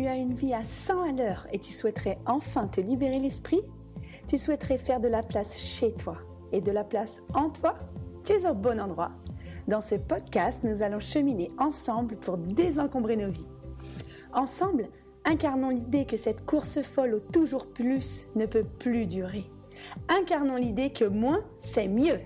Tu as une vie à 100 à l'heure et tu souhaiterais enfin te libérer l'esprit Tu souhaiterais faire de la place chez toi et de la place en toi Tu es au bon endroit. Dans ce podcast, nous allons cheminer ensemble pour désencombrer nos vies. Ensemble, incarnons l'idée que cette course folle au toujours plus ne peut plus durer. Incarnons l'idée que moins, c'est mieux.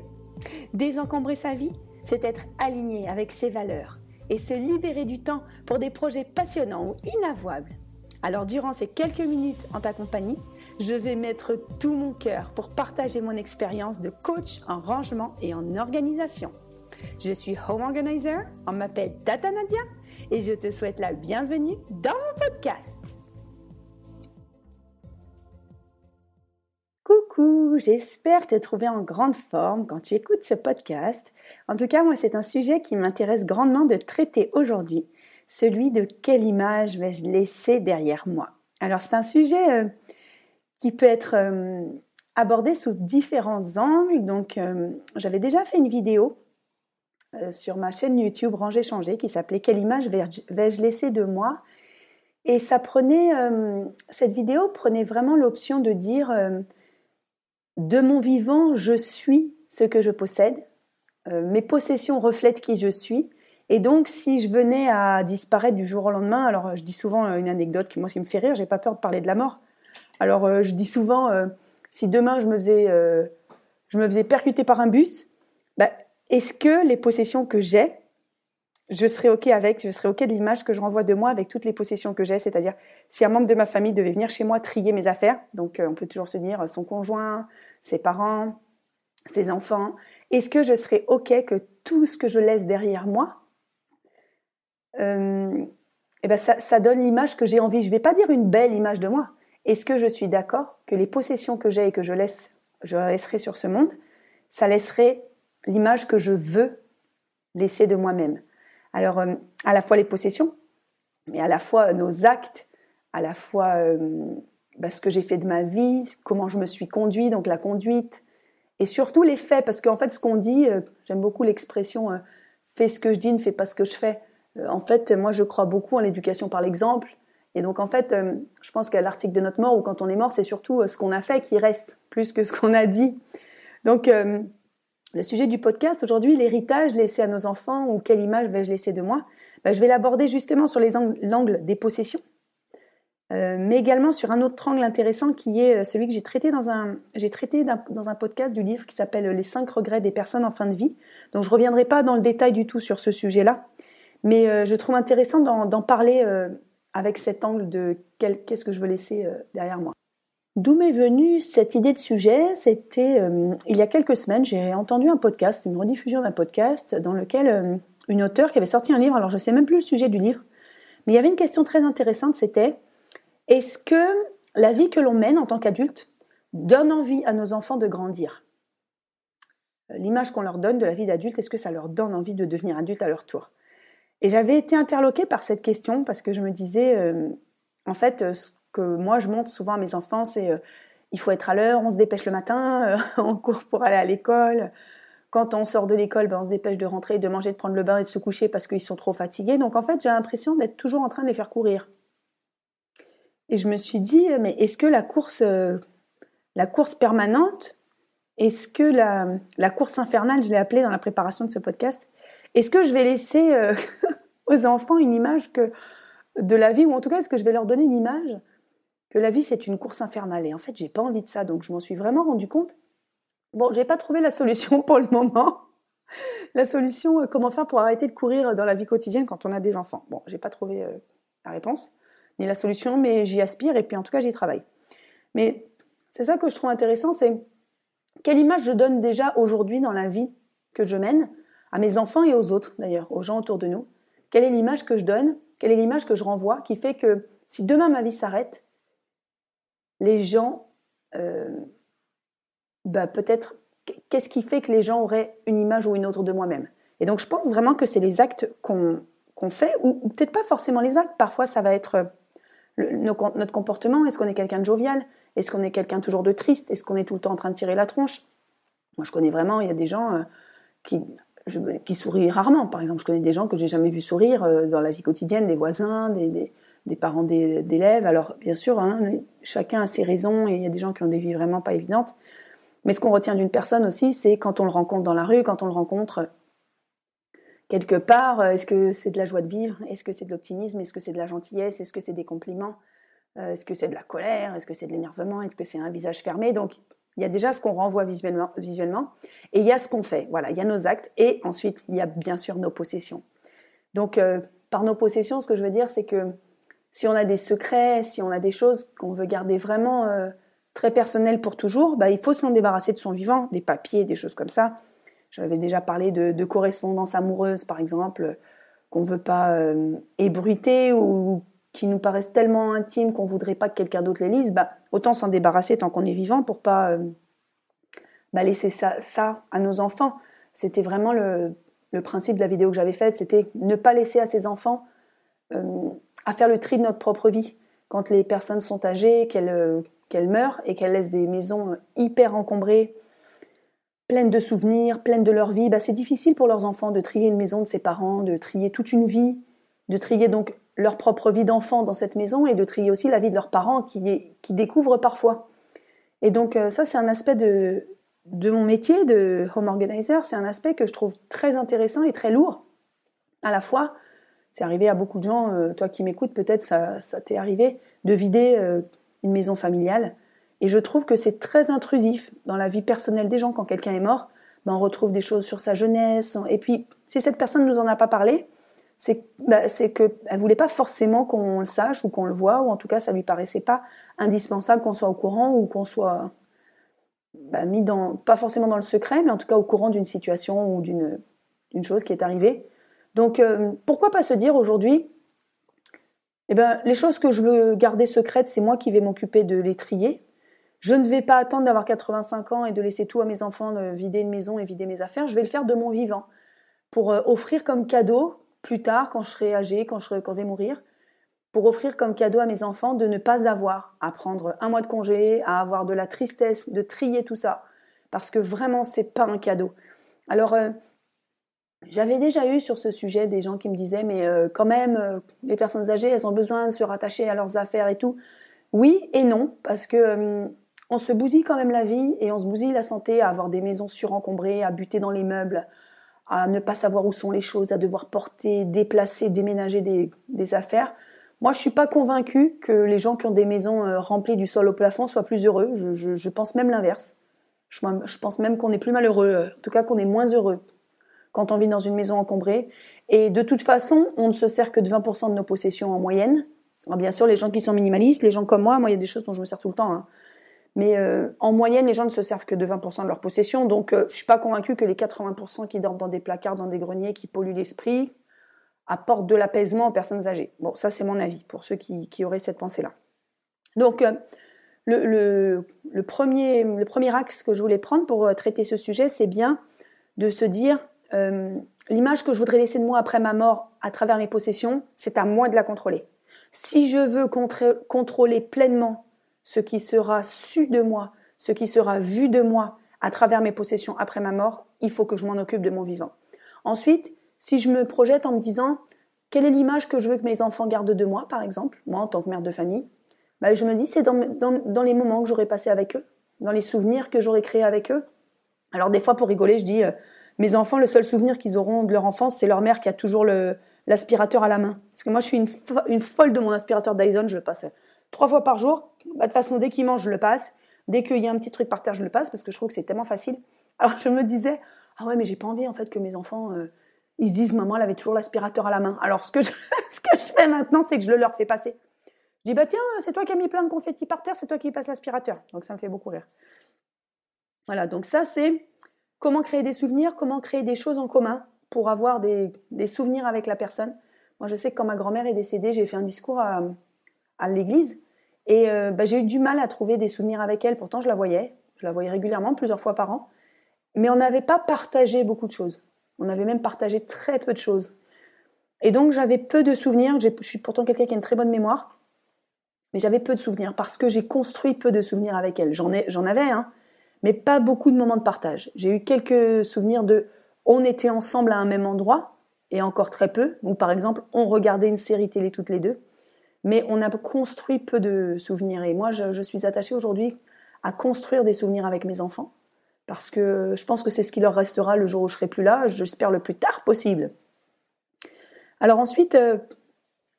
Désencombrer sa vie, c'est être aligné avec ses valeurs et se libérer du temps pour des projets passionnants ou inavouables. Alors durant ces quelques minutes en ta compagnie, je vais mettre tout mon cœur pour partager mon expérience de coach en rangement et en organisation. Je suis Home Organizer, on m'appelle Tata Nadia et je te souhaite la bienvenue dans mon podcast. J'espère te trouver en grande forme quand tu écoutes ce podcast. En tout cas, moi, c'est un sujet qui m'intéresse grandement de traiter aujourd'hui, celui de quelle image vais-je laisser derrière moi. Alors, c'est un sujet euh, qui peut être euh, abordé sous différents angles. Donc, euh, j'avais déjà fait une vidéo sur ma chaîne YouTube Ranger Changer qui s'appelait Quelle image vais-je laisser de moi? Et ça prenait, cette vidéo prenait vraiment l'option de dire de mon vivant, je suis ce que je possède. Euh, mes possessions reflètent qui je suis. Et donc, si je venais à disparaître du jour au lendemain, alors je dis souvent euh, une anecdote qui moi qui me fait rire, j'ai pas peur de parler de la mort. Alors, euh, je dis souvent, si demain je me faisais, je me faisais percuter par un bus, bah, est-ce que les possessions que j'ai, je serais ok avec, je serais ok de l'image que je renvoie de moi avec toutes les possessions que j'ai, c'est-à-dire si un membre de ma famille devait venir chez moi trier mes affaires, donc on peut toujours se dire son conjoint, ses parents, ses enfants, est-ce que je serais OK que tout ce que je laisse derrière moi, euh, eh ben ça, donne l'image que j'ai envie. Je ne vais pas dire une belle image de moi. Est-ce que je suis d'accord que les possessions que j'ai et que je laisse, je laisserai sur ce monde, ça laisserait l'image que je veux laisser de moi-même? Alors, euh, à la fois les possessions, mais à la fois nos actes, à la fois euh, bah, ce que j'ai fait de ma vie, comment je me suis conduit, donc la conduite, et surtout les faits, parce qu'en fait, ce qu'on dit, euh, j'aime beaucoup l'expression euh, fais ce que je dis, ne fais pas ce que je fais. Euh, en fait, moi, je crois beaucoup en l'éducation par l'exemple. Et donc, en fait, je pense qu'à l'article de notre mort, ou quand on est mort, c'est surtout ce qu'on a fait qui reste, plus que ce qu'on a dit. Donc, le sujet du podcast aujourd'hui, l'héritage laissé à nos enfants, ou quelle image vais-je laisser de moi? Bah, Je vais l'aborder justement sur l'angle des possessions euh, mais également sur un autre angle intéressant qui est euh, celui que j'ai traité dans un, traité dans un podcast du livre qui s'appelle Les cinq regrets des personnes en fin de vie. Donc je reviendrai pas dans le détail du tout sur ce sujet-là, mais euh, je trouve intéressant d'en, parler avec cet angle de qu'est-ce que je veux laisser derrière moi. D'où m'est venue cette idée de sujet? C'était il y a quelques semaines, j'ai entendu un podcast, une rediffusion d'un podcast dans lequel une auteure qui avait sorti un livre, alors je ne sais même plus le sujet du livre, mais il y avait une question très intéressante, c'était est-ce que la vie que l'on mène en tant qu'adulte donne envie à nos enfants de grandir? Euh, L'image qu'on leur donne de la vie d'adulte, est-ce que ça leur donne envie de devenir adulte à leur tour? Et j'avais été interloquée par cette question parce que je me disais, euh, en fait, euh, ce que moi je montre souvent à mes enfants, c'est il faut être à l'heure, on se dépêche le matin, on court pour aller à l'école. Quand on sort de l'école, ben, on se dépêche de rentrer, de manger, de prendre le bain et de se coucher parce qu'ils sont trop fatigués. Donc en fait, j'ai l'impression d'être toujours en train de les faire courir. Et je me suis dit, mais est-ce que la course, euh, la course permanente, est-ce que la, course infernale, je l'ai appelée dans la préparation de ce podcast, est-ce que je vais laisser euh, aux enfants une image que, de la vie, ou en tout cas, est-ce que je vais leur donner une image que la vie, c'est une course infernale Et en fait, j'ai pas envie de ça, donc je m'en suis vraiment rendu compte. Bon, j'ai pas trouvé la solution pour le moment. La solution, euh, comment faire pour arrêter de courir dans la vie quotidienne quand on a des enfants? Bon, j'ai pas trouvé la réponse ni la solution, mais j'y aspire et puis en tout cas j'y travaille. Mais c'est ça que je trouve intéressant, c'est quelle image je donne déjà aujourd'hui dans la vie que je mène, à mes enfants et aux autres d'ailleurs, aux gens autour de nous? Quelle est l'image que je donne? Quelle est l'image que je renvoie qui fait que si demain ma vie s'arrête, les gens, euh, bah peut-être, qu'est-ce qui fait que les gens auraient une image ou une autre de moi-même? Et donc je pense vraiment que c'est les actes qu'on fait, ou peut-être pas forcément les actes, parfois ça va être notre comportement. Est-ce qu'on est quelqu'un de jovial? Est-ce qu'on est quelqu'un toujours de triste? Est-ce qu'on est tout le temps en train de tirer la tronche? Moi, je connais vraiment, il y a des gens euh, qui, qui sourient rarement. Par exemple, je connais des gens que j'ai jamais vu sourire euh, dans la vie quotidienne, des voisins, des parents d'élèves. Alors, bien sûr, hein, chacun a ses raisons et il y a des gens qui ont des vies vraiment pas évidentes. Mais ce qu'on retient d'une personne aussi, c'est quand on le rencontre dans la rue, quand on le rencontre quelque part, euh, est-ce que c'est de la joie de vivre? Est-ce que c'est de l'optimisme? Est-ce que c'est de la gentillesse? Est-ce que c'est des compliments? Euh, Est-ce que c'est de la colère? Est-ce que c'est de l'énervement? Est-ce que c'est un visage fermé? Donc, il y a déjà ce qu'on renvoie visuellement, visuellement, et il y a ce qu'on fait. Voilà, il y a nos actes, et ensuite, il y a bien sûr nos possessions. Donc, euh, par nos possessions, ce que je veux dire, c'est que si on a des secrets, si on a des choses qu'on veut garder vraiment euh, très personnelles pour toujours, bah, il faut s'en débarrasser de son vivant, des papiers, des choses comme ça. J'avais déjà parlé de, de correspondance amoureuse, par exemple, qu'on ne veut pas euh, ébruiter ou qui nous paraissent tellement intimes qu'on voudrait pas que quelqu'un d'autre les lise. Bah, autant s'en débarrasser tant qu'on est vivant pour pas euh, bah, laisser ça, à nos enfants. C'était vraiment le, le, principe de la vidéo que j'avais faite, c'était ne pas laisser à ses enfants à faire le tri de notre propre vie. Quand les personnes sont âgées, qu'elles euh, meurent et qu'elles laissent des maisons euh, hyper encombrées, pleines de souvenirs, pleines de leur vie, bah c'est difficile pour leurs enfants de trier une maison de ses parents, de trier toute une vie, de trier donc leur propre vie d'enfant dans cette maison et de trier aussi la vie de leurs parents qui, qui découvrent parfois. Et donc euh, ça c'est un aspect de, de mon métier de home organizer, c'est un aspect que je trouve très intéressant et très lourd à la fois c'est arrivé à beaucoup de gens, euh, toi qui m'écoutes, peut-être ça, t'est arrivé, de vider euh, une maison familiale. Et je trouve que c'est très intrusif dans la vie personnelle des gens. Quand quelqu'un est mort, ben on retrouve des choses sur sa jeunesse. Et puis, si cette personne ne nous en a pas parlé, c'est bah, qu'elle ne voulait pas forcément qu'on le sache ou qu'on le voit, ou en tout cas, ça lui paraissait pas indispensable qu'on soit au courant ou qu'on soit bah, mis dans, pas forcément dans le secret, mais en tout cas au courant d'une situation ou d'une chose qui est arrivée. Donc euh, pourquoi pas se dire aujourd'hui, eh ben, les choses que je veux garder secrètes, c'est moi qui vais m'occuper de les trier. Je ne vais pas attendre d'avoir 85 ans et de laisser tout à mes enfants de vider une maison et vider mes affaires. Je vais le faire de mon vivant pour euh, offrir comme cadeau plus tard, quand je serai âgé, quand je, vais mourir, pour offrir comme cadeau à mes enfants de ne pas avoir à prendre un mois de congé, à avoir de la tristesse, de trier tout ça. Parce que vraiment, c'est pas un cadeau. Alors, euh, j'avais déjà eu sur ce sujet des gens qui me disaient, mais euh, quand même, euh, les personnes âgées, elles ont besoin de se rattacher à leurs affaires et tout. Oui et non, parce que euh, on se bousille quand même la vie et on se bousille la santé à avoir des maisons surencombrées, à buter dans les meubles, à ne pas savoir où sont les choses, à devoir porter, déplacer, déménager des, affaires. Moi, je suis pas convaincue que les gens qui ont des maisons remplies du sol au plafond soient plus heureux. Je, pense même l'inverse. Je pense même qu'on est plus malheureux, en tout cas qu'on est moins heureux quand on vit dans une maison encombrée. Et de toute façon, on ne se sert que de 20% de nos possessions en moyenne. Alors bien sûr, les gens qui sont minimalistes, les gens comme moi, moi il y a des choses dont je me sers tout le temps. Hein. Mais euh, en moyenne, les gens ne se servent que de 20% de leurs possessions. Donc je euh, je suis pas convaincue que les 80% qui dorment dans des placards, dans des greniers, qui polluent l'esprit, apportent de l'apaisement aux personnes âgées. Bon, ça c'est mon avis, pour ceux qui, auraient cette pensée-là. Donc euh, le, le, premier, le premier axe que je voulais prendre pour traiter ce sujet, c'est bien de se dire euh, l'image que je voudrais laisser de moi après ma mort à travers mes possessions, c'est à moi de la contrôler. Si je veux contrôler pleinement ce qui sera su de moi, ce qui sera vu de moi à travers mes possessions après ma mort, il faut que je m'en occupe de mon vivant. Ensuite, si je me projette en me disant quelle est l'image que je veux que mes enfants gardent de moi, par exemple, moi en tant que mère de famille, bah, je me dis c'est dans, les moments que j'aurais passé avec eux, dans les souvenirs que j'aurais créés avec eux. Alors des fois pour rigoler, je dis euh, mes enfants, le seul souvenir qu'ils auront de leur enfance, c'est leur mère qui a toujours l'aspirateur à la main. Parce que moi, je suis une, folle de mon aspirateur Dyson, je le passe trois fois par jour. Bah, de toute façon, dès qu'ils mangent, je le passe. Dès qu'il y a un petit truc par terre, je le passe parce que je trouve que c'est tellement facile. Alors je me disais, ah ouais, mais j'ai pas envie en fait que mes enfants, euh, ils se disent, maman, elle avait toujours l'aspirateur à la main. Alors ce que je, fais maintenant, c'est que je le leur fais passer. Je dis, bah tiens, c'est toi qui as mis plein de confettis par terre, c'est toi qui passes l'aspirateur. Donc ça me fait beaucoup rire. Voilà, donc ça c'est comment créer des souvenirs, comment créer des choses en commun pour avoir des, souvenirs avec la personne. Moi, je sais que quand ma grand-mère est décédée, j'ai fait un discours à, l'église et euh, bah, j'ai eu du mal à trouver des souvenirs avec elle. Pourtant, je la voyais, je la voyais régulièrement, plusieurs fois par an. Mais on n'avait pas partagé beaucoup de choses. On avait même partagé très peu de choses. Et donc, j'avais peu de souvenirs. Je suis pourtant quelqu'un qui a une très bonne mémoire. Mais j'avais peu de souvenirs parce que j'ai construit peu de souvenirs avec elle. J'en avais, hein, mais pas beaucoup de moments de partage. J'ai eu quelques souvenirs de on était ensemble à un même endroit, et encore très peu, ou par exemple on regardait une série télé toutes les deux, mais on a construit peu de souvenirs. Et moi, je, suis attachée aujourd'hui à construire des souvenirs avec mes enfants, parce que je pense que c'est ce qui leur restera le jour où je serai plus là, j'espère le plus tard possible. Alors ensuite, euh,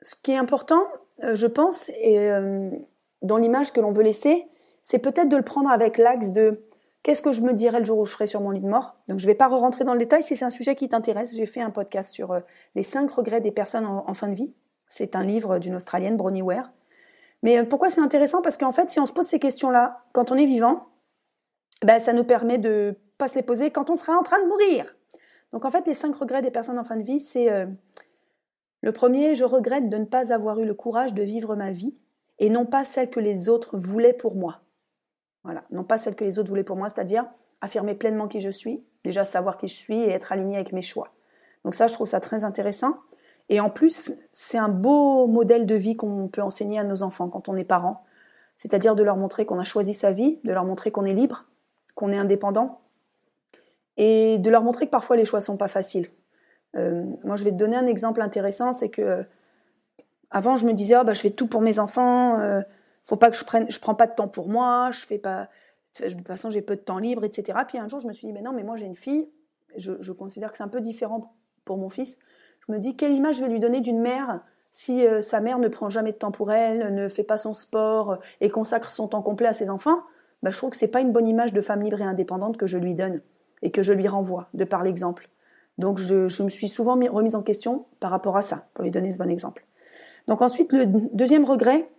ce qui est important, euh, je pense, euh, dans l'image que l'on veut laisser, c'est peut-être de le prendre avec l'axe de qu'est-ce que je me dirais le jour où je serai sur mon lit de mort? Donc je ne vais pas rentrer dans le détail si c'est un sujet qui t'intéresse. J'ai fait un podcast sur les cinq regrets des personnes en fin de vie. C'est un livre d'une Australienne, Bronnie Ware. Mais euh, pourquoi c'est intéressant? Parce qu'en fait, si on se pose ces questions-là quand on est vivant, ben, ça nous permet de pas se les poser quand on sera en train de mourir. Donc en fait, les cinq regrets des personnes en fin de vie, c'est euh, le premier, je regrette de ne pas avoir eu le courage de vivre ma vie et non pas celle que les autres voulaient pour moi. Non pas celle que les autres voulaient pour moi, c'est-à-dire affirmer pleinement qui je suis, déjà savoir qui je suis et être aligné avec mes choix. Donc ça, je trouve ça très intéressant. Et en plus, c'est un beau modèle de vie qu'on peut enseigner à nos enfants quand on est parent. C'est-à-dire de leur montrer qu'on a choisi sa vie, de leur montrer qu'on est libre, qu'on est indépendant, et de leur montrer que parfois les choix sont pas faciles. Euh, moi, je vais te donner un exemple intéressant, c'est que avant, je me disais, oh, bah, je fais tout pour mes enfants, euh, faut pas que je prenne, je prends pas de temps pour moi, je fais pas, de toute façon, j'ai peu de temps libre, etc. Puis un jour, je me suis dit, mais non, mais moi, j'ai une fille, je, je considère que c'est un peu différent pour mon fils. Je me dis, quelle image je vais lui donner d'une mère si euh, sa mère ne prend jamais de temps pour elle, ne fait pas son sport euh, et consacre son temps complet à ses enfants? Bah, Je trouve que c'est pas une bonne image de femme libre et indépendante que je lui donne et que je lui renvoie de par l'exemple. Donc je, me suis souvent remise en question par rapport à ça, pour lui donner ce bon exemple. Donc ensuite, le deuxième regret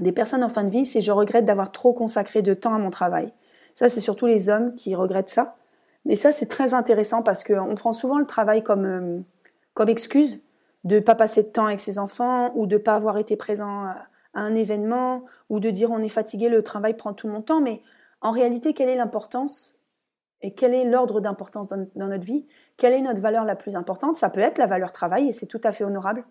des personnes en fin de vie, c'est je regrette d'avoir trop consacré de temps à mon travail. Ça, c'est surtout les hommes qui regrettent ça. Mais ça, c'est très intéressant parce qu'on prend souvent le travail comme... Euh, comme excuse de ne pas passer de temps avec ses enfants ou de ne pas avoir été présent à un événement ou de dire on est fatigué, le travail prend tout mon temps. Mais en réalité, quelle est l'importance et quel est l'ordre d'importance dans, notre vie? Quelle est notre valeur la plus importante? Ça peut être la valeur travail et c'est tout à fait honorable.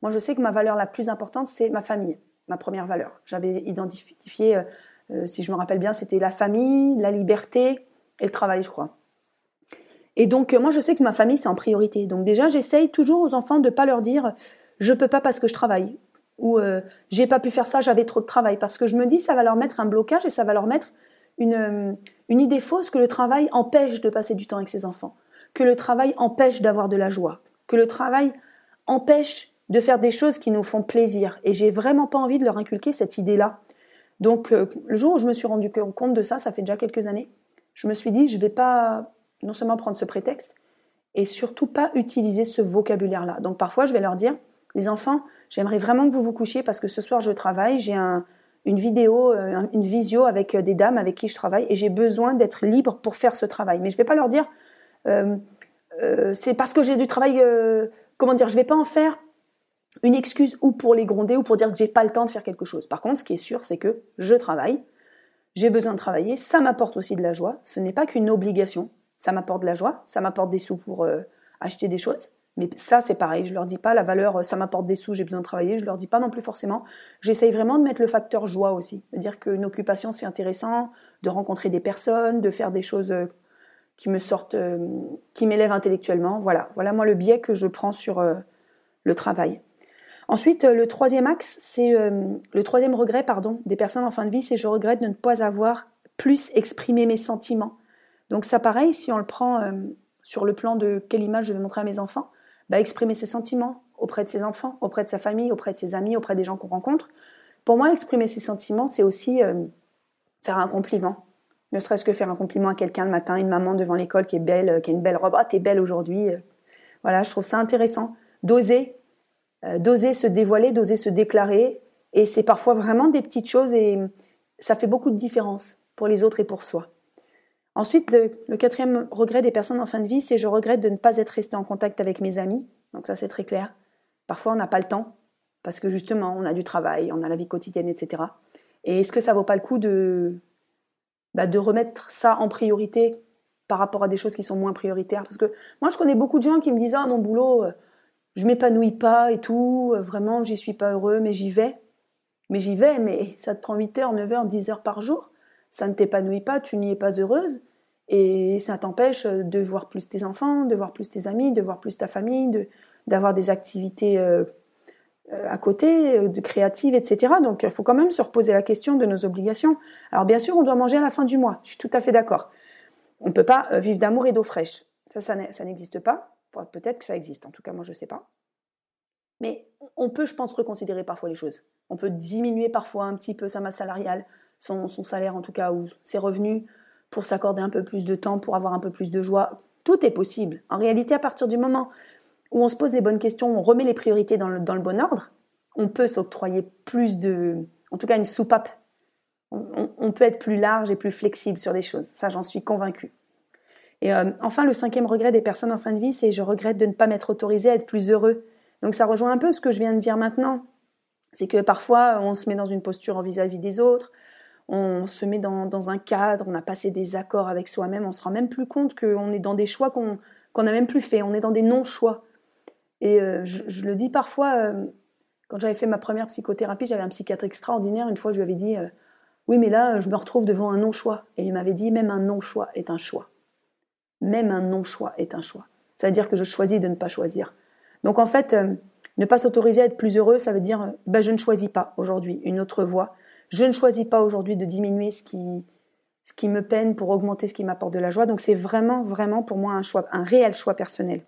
Moi, je sais que ma valeur la plus importante, c'est ma famille, ma première valeur. J'avais identifié, euh, euh, si je me rappelle bien, c'était la famille, la liberté et le travail, je crois. Et donc, euh, moi, je sais que ma famille, c'est en priorité. Donc, déjà, j'essaye toujours aux enfants de ne pas leur dire je peux pas parce que je travaille ou euh, j'ai pas pu faire ça, j'avais trop de travail. Parce que je me dis, ça va leur mettre un blocage et ça va leur mettre une, une idée fausse que le travail empêche de passer du temps avec ses enfants, que le travail empêche d'avoir de la joie, que le travail empêche de faire des choses qui nous font plaisir. Et j'ai vraiment pas envie de leur inculquer cette idée-là. Donc, le jour où je me suis rendu compte de ça, ça fait déjà quelques années, je me suis dit, je vais pas non seulement prendre ce prétexte, et surtout pas utiliser ce vocabulaire-là. Donc parfois, je vais leur dire, les enfants, j'aimerais vraiment que vous vous couchiez parce que ce soir, je travaille, j'ai un, une vidéo, euh, une visio avec euh, des dames avec qui je travaille, et j'ai besoin d'être libre pour faire ce travail. Mais je ne vais pas leur dire, euh, c'est parce que j'ai du travail, comment dire, je ne vais pas en faire une excuse ou pour les gronder ou pour dire que j'ai pas le temps de faire quelque chose. Par contre, ce qui est sûr, c'est que je travaille, j'ai besoin de travailler, ça m'apporte aussi de la joie, ce n'est pas qu'une obligation, ça m'apporte de la joie, ça m'apporte des sous pour euh, acheter des choses. Mais ça, c'est pareil, je leur dis pas la valeur, euh, ça m'apporte des sous, j'ai besoin de travailler, je leur dis pas non plus forcément. J'essaye vraiment de mettre le facteur joie aussi, de dire qu'une occupation c'est intéressant, de rencontrer des personnes, de faire des choses euh, qui me sortent, qui m'élèvent intellectuellement. Voilà, voilà moi le biais que je prends sur le travail. Ensuite, le troisième axe, c'est le troisième regret, pardon, des personnes en fin de vie, c'est je regrette de ne pas avoir plus exprimé mes sentiments donc ça pareil, si on le prend euh, sur le plan de quelle image je vais montrer à mes enfants, bah, exprimer ses sentiments auprès de ses enfants, auprès de sa famille, auprès de ses amis, auprès des gens qu'on rencontre. Pour moi, exprimer ses sentiments, c'est aussi euh, faire un compliment. Ne serait-ce que faire un compliment à quelqu'un le matin, une maman devant l'école qui est belle, euh, qui a une belle robe. Ah, t'es belle aujourd'hui. Voilà, je trouve ça intéressant. D'oser, d'oser se dévoiler, d'oser se déclarer. Et c'est parfois vraiment des petites choses et ça fait beaucoup de différence pour les autres et pour soi. Ensuite, le, quatrième regret des personnes en fin de vie, c'est je regrette de ne pas être resté en contact avec mes amis. Donc ça, c'est très clair. Parfois, on n'a pas le temps parce que justement, on a du travail, on a la vie quotidienne, etc. Et est-ce que ça vaut pas le coup de, bah, de remettre ça en priorité par rapport à des choses qui sont moins prioritaires? Parce que moi, je connais beaucoup de gens qui me disent ah mon boulot, euh, je m'épanouis pas et tout, euh, vraiment, j'y suis pas heureux, mais j'y vais. Mais j'y vais, mais ça te prend 8 heures, 9 heures, 10 heures par jour ça ne t'épanouit pas, tu n'y es pas heureuse, et ça t'empêche de voir plus tes enfants, de voir plus tes amis, de voir plus ta famille, d'avoir des activités euh, euh, à côté, de créative, etc. Donc il faut quand même se reposer la question de nos obligations. Alors bien sûr, on doit manger à la fin du mois, je suis tout à fait d'accord. On ne peut pas vivre d'amour et d'eau fraîche. Ça, ça n'existe pas. Peut-être que ça existe, en tout cas moi je ne sais pas. Mais on peut, je pense, reconsidérer parfois les choses. On peut diminuer parfois un petit peu sa masse salariale, son, salaire en tout cas, ou ses revenus, pour s'accorder un peu plus de temps, pour avoir un peu plus de joie. Tout est possible. En réalité, à partir du moment où on se pose les bonnes questions, on remet les priorités dans le, bon ordre, on peut s'octroyer plus de, en tout cas une soupape. On, on, peut être plus large et plus flexible sur des choses. Ça, j'en suis convaincue. Et euh, enfin, le cinquième regret des personnes en fin de vie, c'est je regrette de ne pas m'être autorisé à être plus heureux. Donc ça rejoint un peu ce que je viens de dire maintenant. C'est que parfois, on se met dans une posture vis-à-vis des autres, on se met dans, un cadre, on a passé des accords avec soi-même, on se rend même plus compte qu'on est dans des choix qu'on n'a même plus fait, on est dans des non-choix. Et euh, je, le dis parfois, euh, quand j'avais fait ma première psychothérapie, j'avais un psychiatre extraordinaire, une fois je lui avais dit, oui mais là je me retrouve devant un non-choix. Et il m'avait dit, même un non-choix est un choix. Même un non-choix est un choix. Ça veut dire que je choisis de ne pas choisir. Donc en fait, euh, ne pas s'autoriser à être plus heureux, ça veut dire euh, bah, je ne choisis pas aujourd'hui une autre voie. Je ne choisis pas aujourd'hui de diminuer ce qui, ce qui me peine pour augmenter ce qui m'apporte de la joie. Donc c'est vraiment, vraiment pour moi un choix, un réel choix personnel.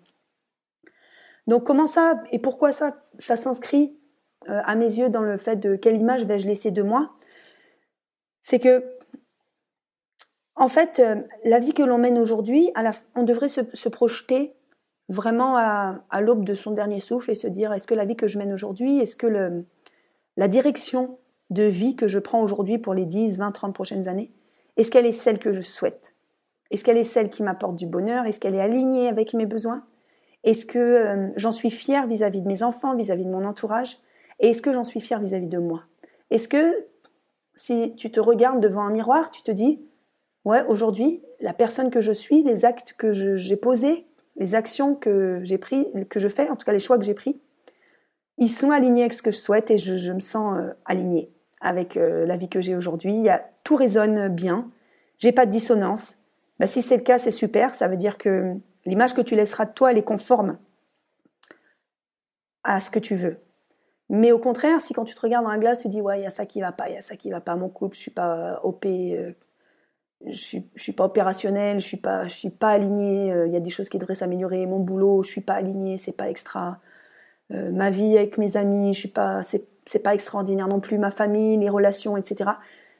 Donc comment ça et pourquoi ça, ça s'inscrit euh, à mes yeux dans le fait de quelle image vais-je laisser de moi? C'est que en fait, la vie que l'on mène aujourd'hui, on devrait se, projeter vraiment à, l'aube de son dernier souffle et se dire est-ce que la vie que je mène aujourd'hui, est-ce que la direction de vie que je prends aujourd'hui pour les 10, 20, 30 prochaines années, est-ce qu'elle est celle que je souhaite? Est-ce qu'elle est celle qui m'apporte du bonheur? Est-ce qu'elle est alignée avec mes besoins? Est-ce que euh, j'en suis fière vis-à-vis de mes enfants, vis-à-vis de mon entourage? Et est-ce que j'en suis fière vis-à-vis de moi? Est-ce que si tu te regardes devant un miroir, tu te dis ouais, aujourd'hui, la personne que je suis, les actes que j'ai posés, les actions que j'ai pris, que je fais, en tout cas les choix que j'ai pris, ils sont alignés avec ce que je souhaite et je, me sens euh, alignée avec euh, la vie que j'ai aujourd'hui. tout résonne bien, j'ai pas de dissonance. Bah, si c'est le cas, c'est super. Ça veut dire que l'image que tu laisseras de toi, elle est conforme à ce que tu veux. Mais au contraire, si quand tu te regardes dans la glace, tu dis ouais, il y a ça qui va pas, il y a ça qui va pas, mon couple, je suis pas OP, euh, je suis, suis pas opérationnelle, je suis pas, je suis pas alignée. Euh, il y a des choses qui devraient s'améliorer. Mon boulot, je suis pas alignée, c'est pas extra. Euh, ma vie avec mes amis, je suis pas, c'est pas extraordinaire non plus. Ma famille, les relations, etc.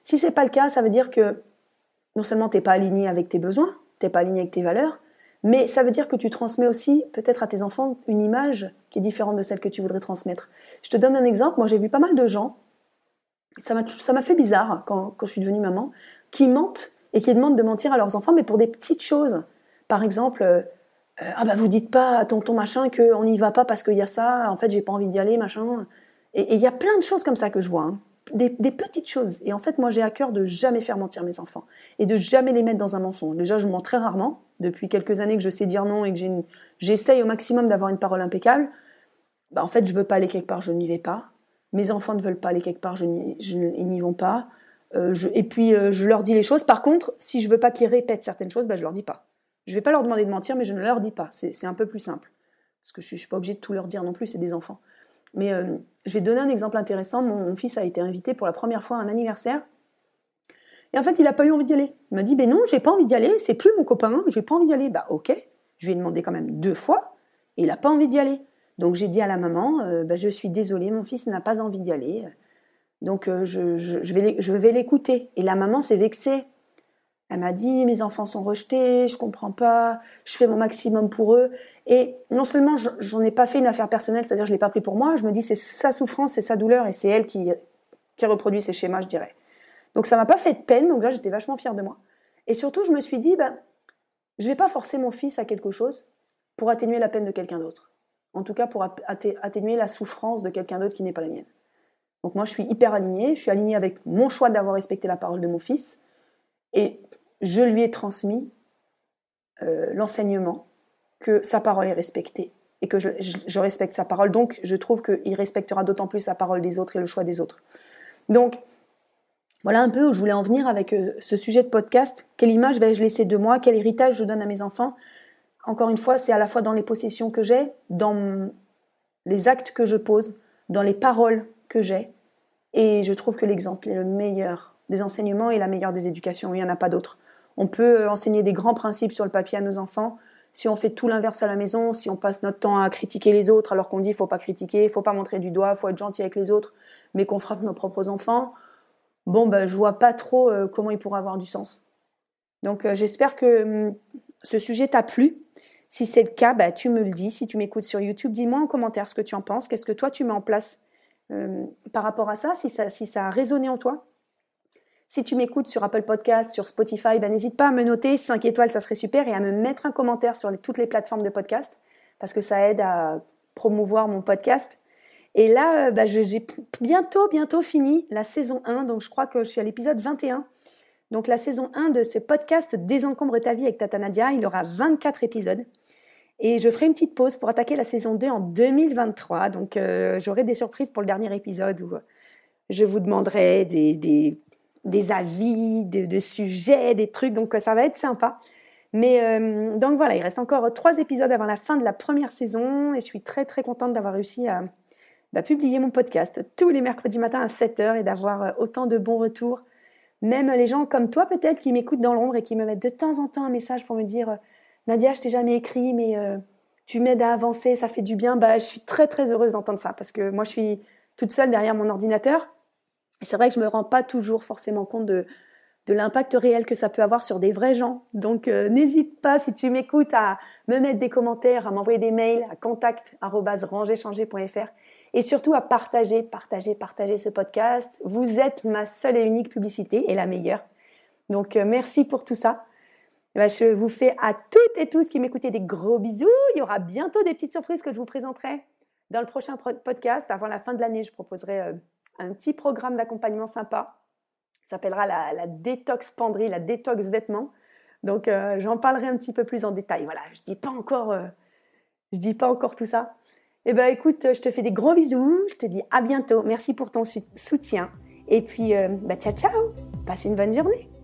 Si c'est pas le cas, ça veut dire que non seulement t'es pas aligné avec tes besoins, t'es pas aligné avec tes valeurs, mais ça veut dire que tu transmets aussi peut-être à tes enfants une image qui est différente de celle que tu voudrais transmettre. Je te donne un exemple. Moi, j'ai vu pas mal de gens. Ça m'a fait bizarre quand, quand je suis devenue maman, qui mentent et qui demandent de mentir à leurs enfants, mais pour des petites choses. Par exemple, euh, euh, ah bah vous dites pas à tonton machin qu'on n'y va pas parce qu'il y a ça, en fait j'ai pas envie d'y aller, machin. Et il y a plein de choses comme ça que je vois, hein. des, petites choses. Et en fait, moi j'ai à cœur de jamais faire mentir mes enfants et de jamais les mettre dans un mensonge. Déjà, je mens très rarement, depuis quelques années que je sais dire non et que j'essaye au maximum d'avoir une parole impeccable. Bah, en fait, je veux pas aller quelque part, je n'y vais pas. Mes enfants ne veulent pas aller quelque part, je ils n'y vont pas. Euh, et puis euh, je leur dis les choses. Par contre, si je veux pas qu'ils répètent certaines choses, ben, je leur dis pas. Je vais pas leur demander de mentir, mais je ne leur dis pas. C'est un peu plus simple. Parce que je suis, suis pas obligée de tout leur dire non plus, c'est des enfants. Mais euh, je vais donner un exemple intéressant. Mon, fils a été invité pour la première fois à un anniversaire. Et en fait, il n'a pas eu envie d'y aller. Il m'a dit, ben non, j'ai pas envie d'y aller, c'est plus mon copain, j'ai pas envie d'y aller. Bah ok, je lui ai demandé quand même deux fois, et il n'a pas envie d'y aller. Donc j'ai dit à la maman, ben, je suis désolée, mon fils n'a pas envie d'y aller. Donc euh, je, vais l'écouter. Et la maman s'est vexée. Elle m'a dit mes enfants sont rejetés, je comprends pas, je fais mon maximum pour eux. Et non seulement j'en ai pas fait une affaire personnelle, c'est-à-dire je l'ai pas pris pour moi, je me dis c'est sa souffrance, c'est sa douleur et c'est elle qui, qui reproduit ces schémas, je dirais. Donc ça m'a pas fait de peine, donc là j'étais vachement fière de moi. Et surtout je me suis dit ben je vais pas forcer mon fils à quelque chose pour atténuer la peine de quelqu'un d'autre. En tout cas pour atténuer la souffrance de quelqu'un d'autre qui n'est pas la mienne. Donc moi, je suis hyper alignée. Je suis alignée avec mon choix d'avoir respecté la parole de mon fils. Et je lui ai transmis euh, l'enseignement que sa parole est respectée et que je, respecte sa parole. Donc, je trouve qu'il respectera d'autant plus la parole des autres et le choix des autres. Donc, voilà un peu où je voulais en venir avec euh, ce sujet de podcast. Quelle image vais-je laisser de moi? Quel héritage je donne à mes enfants? Encore une fois, c'est à la fois dans les possessions que j'ai, dans les actes que je pose, dans les paroles que j'ai. Et je trouve que l'exemple est le meilleur des enseignements et la meilleure des éducations. Il n'y en a pas d'autre. On peut euh, enseigner des grands principes sur le papier à nos enfants. Si on fait tout l'inverse à la maison, si on passe notre temps à critiquer les autres alors qu'on dit faut pas critiquer, faut pas montrer du doigt, faut être gentil avec les autres, mais qu'on frappe nos propres enfants, bon ben je vois pas trop euh, comment il pourrait avoir du sens. Donc euh, j'espère que hum, ce sujet t'a plu. Si c'est le cas, bah, tu me le dis. Si tu m'écoutes sur YouTube, dis-moi en commentaire ce que tu en penses. Qu'est-ce que toi tu mets en place par rapport à ça si, ça, si ça a résonné en toi. Si tu m'écoutes sur Apple Podcast, sur Spotify, ben, n'hésite pas à me noter 5 étoiles, ça serait super, et à me mettre un commentaire sur toutes les plateformes de podcast, parce que ça aide à promouvoir mon podcast. Et là, euh, ben, j'ai bientôt, bientôt fini la saison 1, donc je crois que je suis à l'épisode 21. Donc la saison 1 de ce podcast Désencombre ta vie avec Tata Nadia, il aura 24 épisodes. Et je ferai une petite pause pour attaquer la saison 2 en 2023. Donc euh, j'aurai des surprises pour le dernier épisode où je vous demanderai des, des des avis, de, sujets, des trucs, donc ça va être sympa. Mais euh, donc voilà, il reste encore trois épisodes avant la fin de la première saison et je suis très très contente d'avoir réussi à bah, publier mon podcast tous les mercredis matins à 7h et d'avoir euh, autant de bons retours. Même les gens comme toi peut-être qui m'écoutent dans l'ombre et qui me mettent de temps en temps un message pour me dire euh, Nadia, je t'ai jamais écrit, mais tu m'aides à avancer, ça fait du bien. Bah, je suis très très heureuse d'entendre ça parce que moi je suis toute seule derrière mon ordinateur c'est vrai que je me rends pas toujours forcément compte de, de l'impact réel que ça peut avoir sur des vrais gens. Donc euh, n'hésite pas, si tu m'écoutes, à me mettre des commentaires, à m'envoyer des mails à contact.rangerchanger.fr et surtout à partager, partager, partager ce podcast. Vous êtes ma seule et unique publicité et la meilleure. Donc euh, merci pour tout ça. Eh ben, je vous fais à toutes et tous qui m'écoutez des gros bisous. Il y aura bientôt des petites surprises que je vous présenterai dans le prochain podcast. Avant la fin de l'année, je proposerai euh, un petit programme d'accompagnement sympa. Ça s'appellera la, détox penderie, la détox vêtements. Donc euh, j'en parlerai un petit peu plus en détail. Voilà, je dis euh, dis pas encore tout ça. Eh ben écoute, je te fais des gros bisous. Je te dis à bientôt. Merci pour ton soutien. Et puis, bah, ciao ciao. Passe une bonne journée.